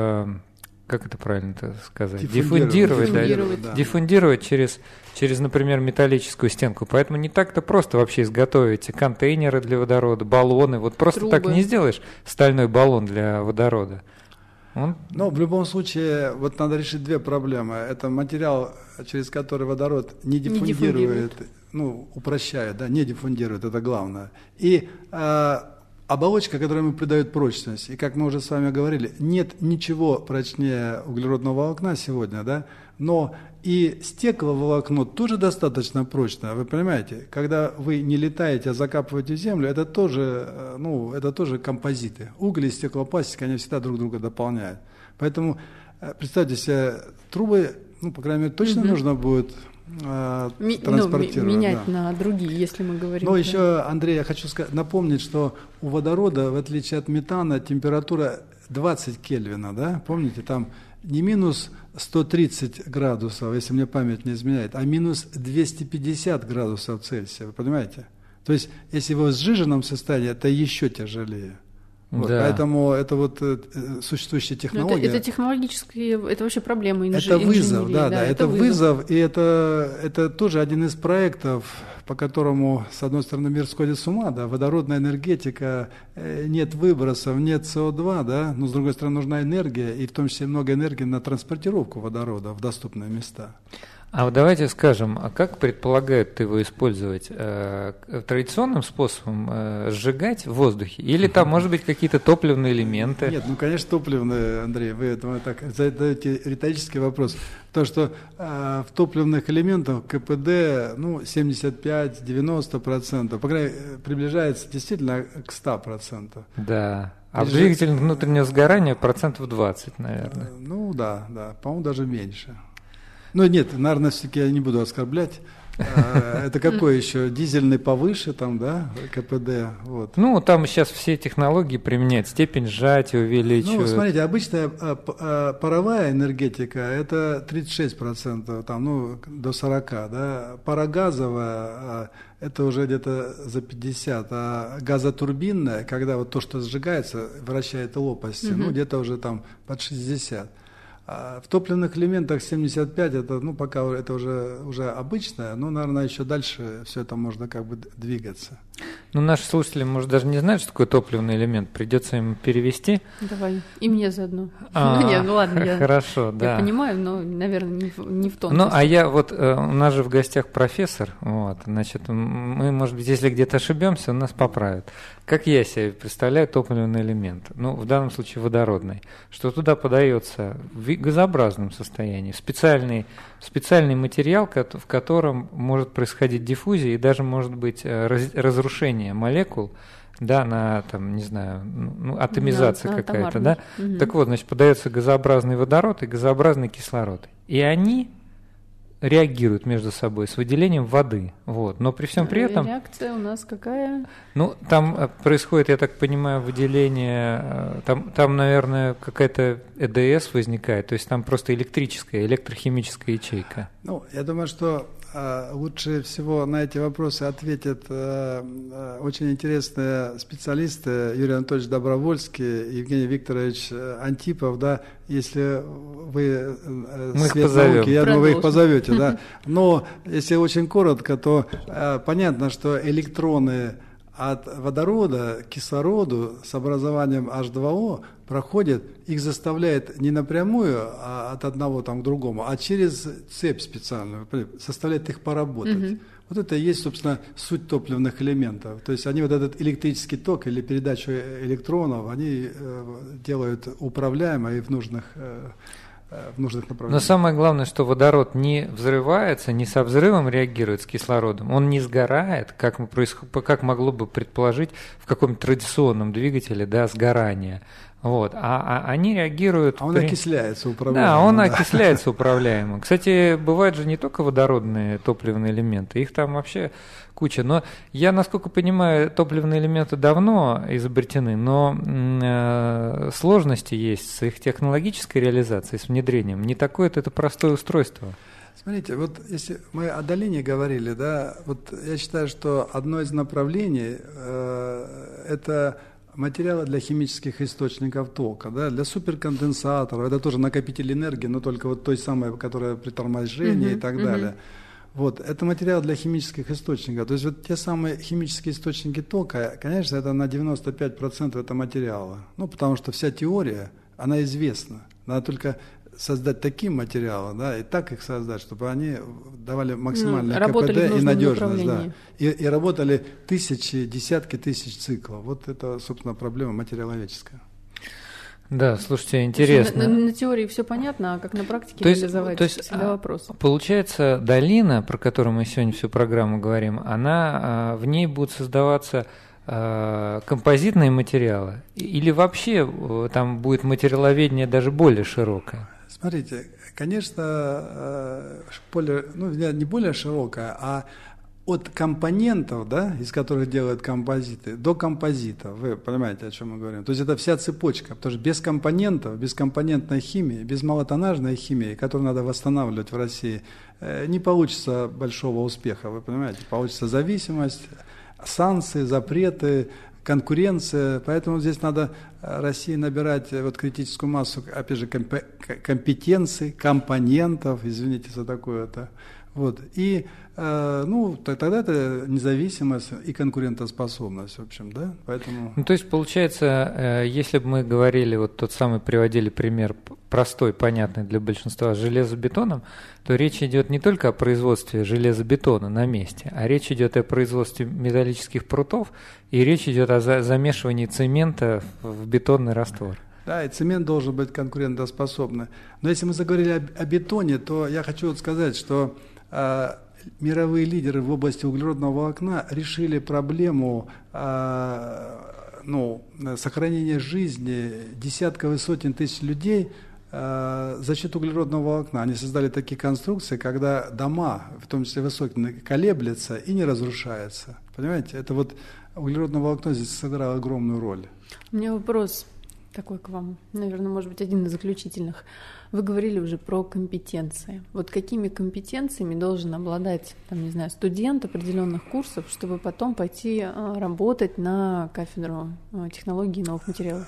как это правильно -то сказать? Диффундировать, диффундировать, да, да. диффундировать через, через, например, металлическую стенку. Поэтому не так-то просто вообще изготовить контейнеры для водорода, баллоны. Вот просто Трубы. так не сделаешь стальной баллон для водорода. Он... Ну, в любом случае, вот надо решить две проблемы. Это материал, через который водород не диффундирует, не диффундирует. ну, упрощает, да, не диффундирует, это главное. И э, оболочка, которая ему придает прочность. И как мы уже с вами говорили, нет ничего прочнее углеродного волокна сегодня, да, но и стекловолокно тоже достаточно прочно, вы понимаете? Когда вы не летаете, а закапываете землю, это тоже, э, ну, это тоже композиты. Уголь и стеклопластик, они всегда друг друга дополняют. Поэтому э, представьте себе, трубы ну, по крайней мере, точно угу. нужно будет э, Ми, транспортировать. Ну, менять да. на другие, если мы говорим. Но про... еще, Андрей, я хочу сказать, напомнить, что у водорода, в отличие от метана, температура 20 Кельвина, да, помните, там не минус 130 градусов, если мне память не изменяет, а минус 250 градусов Цельсия, вы понимаете? То есть, если вы в сжиженном состоянии, это еще тяжелее. Вот, да. Поэтому это вот э, существующая технология. Это, это технологические, это вообще проблема инж... Это вызов, да, да, да, это, это вызов. вызов, и это, это тоже один из проектов, по которому, с одной стороны, мир сходит с ума, да, водородная энергетика, э, нет выбросов, нет СО2, да, но, с другой стороны, нужна энергия, и в том числе много энергии на транспортировку водорода в доступные места. А вот давайте скажем, а как предполагают его использовать? Э, традиционным способом э, сжигать в воздухе? Или там, может быть, какие-то топливные элементы? Нет, ну, конечно, топливные, Андрей, вы это так задаете риторический вопрос. То, что э, в топливных элементах КПД ну, 75-90%, по крайней мере, приближается действительно к 100%. Да. А в двигателе внутреннего сгорания процентов 20, наверное. Ну да, да, по-моему, даже меньше. Ну нет, наверное, все-таки я не буду оскорблять. А, это какой еще? Дизельный повыше там, да, КПД? Вот. Ну, там сейчас все технологии применяют, степень сжатия увеличивают. Ну, смотрите, обычная а, а, паровая энергетика – это 36%, там, ну, до 40%, да. Парогазовая – это уже где-то за 50%, а газотурбинная, когда вот то, что сжигается, вращает лопасти, угу. ну, где-то уже там под 60%. А в топливных элементах 75 это, ну, пока это уже, уже обычное, но, наверное, еще дальше все это можно как бы двигаться. Ну, наши слушатели, может, даже не знают, что такое топливный элемент. Придется им перевести. Давай. И мне заодно. А, ну, нет, ну ладно, я, хорошо, да. я понимаю, но, наверное, не в, не в том. Ну, а я вот, э, у нас же в гостях профессор, вот, значит, мы, может быть, если где-то ошибемся, он нас поправит. Как я себе представляю топливный элемент? Ну, в данном случае водородный. Что туда подается в газообразном состоянии, специальный, специальный материал, в котором может происходить диффузия и даже может быть э, разрушение молекул, да, на там, не знаю, ну, атомизация да, какая-то, да. Угу. Так вот, значит, подается газообразный водород и газообразный кислород. И они реагируют между собой с выделением воды. Вот. Но при всем при этом... Реакция у нас какая? Ну, там э, происходит, я так понимаю, выделение... Э, там, там наверное, какая-то ЭДС возникает, то есть там просто электрическая, электрохимическая ячейка. Ну, я думаю, что лучше всего на эти вопросы ответят э, э, очень интересные специалисты. Юрий Анатольевич Добровольский, Евгений Викторович Антипов, да, если вы э, Мы свет науки, я думаю, вы их позовете, да. Но если очень коротко, то э, понятно, что электроны от водорода к кислороду с образованием H2O проходят, их заставляет не напрямую а от одного там, к другому, а через цепь специальную, заставляет их поработать. Угу. Вот это и есть, собственно, суть топливных элементов. То есть они вот этот электрический ток или передачу электронов, они э, делают управляемой в нужных э, э, в нужных направлениях. Но самое главное, что водород не взрывается, не со взрывом реагирует с кислородом, он не сгорает, как, как могло бы предположить в каком-то традиционном двигателе, да, сгорание. Вот. А, а они реагируют... А он при... окисляется управляемо. Да, он да. окисляется управляемо. Кстати, бывают же не только водородные топливные элементы, их там вообще куча. Но я, насколько понимаю, топливные элементы давно изобретены, но э, сложности есть с их технологической реализацией, с внедрением. Не такое-то это простое устройство. Смотрите, вот если мы о долине говорили, да, вот я считаю, что одно из направлений э, это материалы для химических источников тока, да, для суперконденсаторов, это тоже накопитель энергии, но только вот той самой, которая при торможении uh-huh, и так uh-huh. далее. Вот, это материал для химических источников. То есть вот те самые химические источники тока, конечно, это на 95% это материала. Ну, потому что вся теория, она известна. Надо только создать такие материалы, да, и так их создать, чтобы они давали максимальное ну, КПД и надежность, да, и, и работали тысячи, десятки тысяч циклов. Вот это, собственно, проблема материаловедческая. Да, слушайте, интересно. На, на, на теории все понятно, а как на практике то реализовать, то есть, всегда а, вопрос. Получается, долина, про которую мы сегодня всю программу говорим, она а, в ней будут создаваться а, композитные материалы или вообще там будет материаловедение даже более широкое? Смотрите, конечно, более, ну, не более широкая, а от компонентов, да, из которых делают композиты, до композитов. Вы понимаете, о чем мы говорим? То есть это вся цепочка, потому что без компонентов, без компонентной химии, без малотонажной химии, которую надо восстанавливать в России, э, не получится большого успеха, вы понимаете? Получится зависимость, санкции, запреты, конкуренция, поэтому здесь надо э, России набирать э, вот критическую массу, опять же, компетенций, компонентов, извините за такое-то, вот, и Э, ну, тогда это независимость и конкурентоспособность, в общем, да, поэтому... Ну, то есть, получается, э, если бы мы говорили, вот тот самый приводили пример простой, понятный для большинства с железобетоном, то речь идет не только о производстве железобетона на месте, а речь идет о производстве металлических прутов, и речь идет о замешивании цемента в бетонный раствор. Да, и цемент должен быть конкурентоспособный. Но если мы заговорили о, о бетоне, то я хочу вот сказать, что мировые лидеры в области углеродного волокна решили проблему а, ну, сохранения жизни десятков и сотен тысяч людей а, за счет углеродного волокна. Они создали такие конструкции, когда дома, в том числе высокие, колеблются и не разрушаются. Понимаете, это вот углеродное волокно здесь сыграло огромную роль. У меня вопрос такой к вам, наверное, может быть, один из заключительных. Вы говорили уже про компетенции. Вот какими компетенциями должен обладать, там, не знаю, студент определенных курсов, чтобы потом пойти а, работать на кафедру а, технологий новых материалов?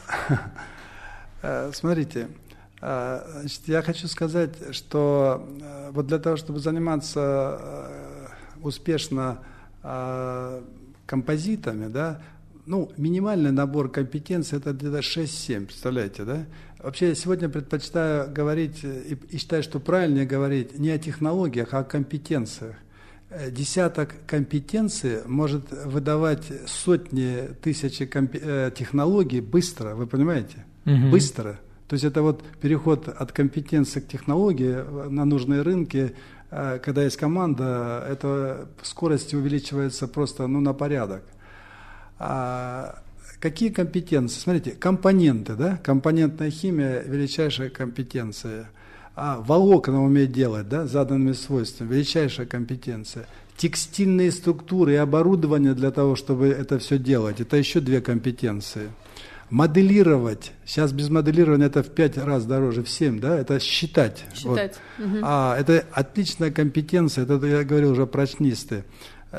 Э, смотрите, э, значит, я хочу сказать, что э, вот для того, чтобы заниматься успешно композитами, да, ну, минимальный набор компетенций это где-то 6-7, представляете, да? Вообще я сегодня предпочитаю говорить и, и считаю, что правильнее говорить не о технологиях, а о компетенциях. Э, десяток компетенций может выдавать сотни, тысячи компи- э, технологий быстро, вы понимаете? Угу. Быстро. То есть это вот переход от компетенции к технологии на нужные рынки, э, когда есть команда, эта скорость увеличивается просто ну, на порядок. А какие компетенции? Смотрите, компоненты, да? Компонентная химия – величайшая компетенция. А волокна уметь делать, да, заданными свойствами – величайшая компетенция. Текстильные структуры и оборудование для того, чтобы это все делать – это еще две компетенции. Моделировать. Сейчас без моделирования это в пять раз дороже, в семь, да? Это считать. Считать. Вот. Угу. А, это отличная компетенция, это я говорил уже про чнисты.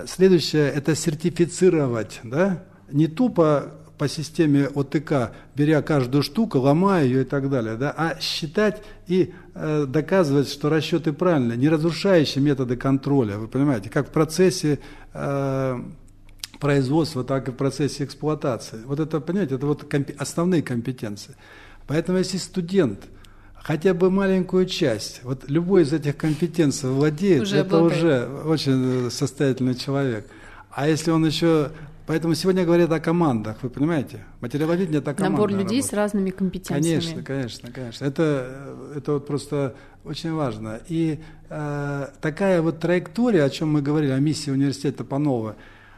Следующее – это сертифицировать, да? не тупо по системе ОТК, беря каждую штуку, ломая ее и так далее, да, а считать и э, доказывать, что расчеты правильные, не разрушающие методы контроля, вы понимаете, как в процессе э, производства, так и в процессе эксплуатации. Вот это, понимаете, это вот комп основные компетенции. Поэтому если студент хотя бы маленькую часть, вот любой из этих компетенций владеет, уже это обладает. уже очень состоятельный человек. А если он еще Поэтому сегодня говорят о командах, вы понимаете? Материаловедение – это команда. Набор людей работа. с разными компетенциями. Конечно, конечно, конечно. Это, это вот просто очень важно. И э, такая вот траектория, о чем мы говорили, о миссии университета Панова,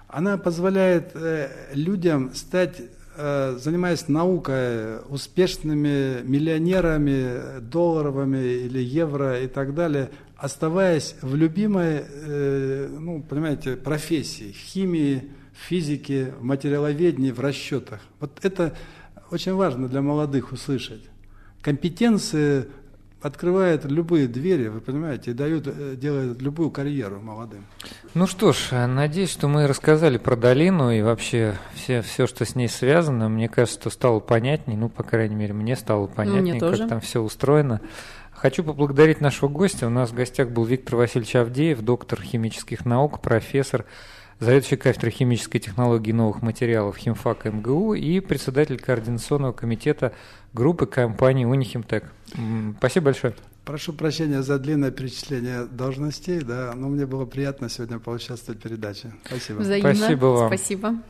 она позволяет э, людям стать, э, занимаясь наукой, успешными миллионерами, долларовыми или евро и так далее, оставаясь в любимой, э, ну, понимаете, профессии, химии, физике, в материаловедении, в расчетах. Вот это очень важно для молодых услышать. Компетенции открывают любые двери, вы понимаете, и дают, э, делают любую карьеру молодым. Ну что ж, надеюсь, что мы рассказали про долину и вообще все, все, что с ней связано. Мне кажется, что стало понятнее, ну, по крайней мере, мне стало понятнее, мне как там все устроено. Хочу поблагодарить нашего гостя. У нас в гостях был Виктор Васильевич Авдеев, доктор химических наук, профессор заведующий кафедрой химической технологии и новых материалов химфака МГУ и председатель координационного комитета группы компании Унихимтек. Спасибо большое. Прошу прощения за длинное перечисление должностей, да, но мне было приятно сегодня поучаствовать в передаче. Спасибо. Взаимно. Спасибо вам. Спасибо.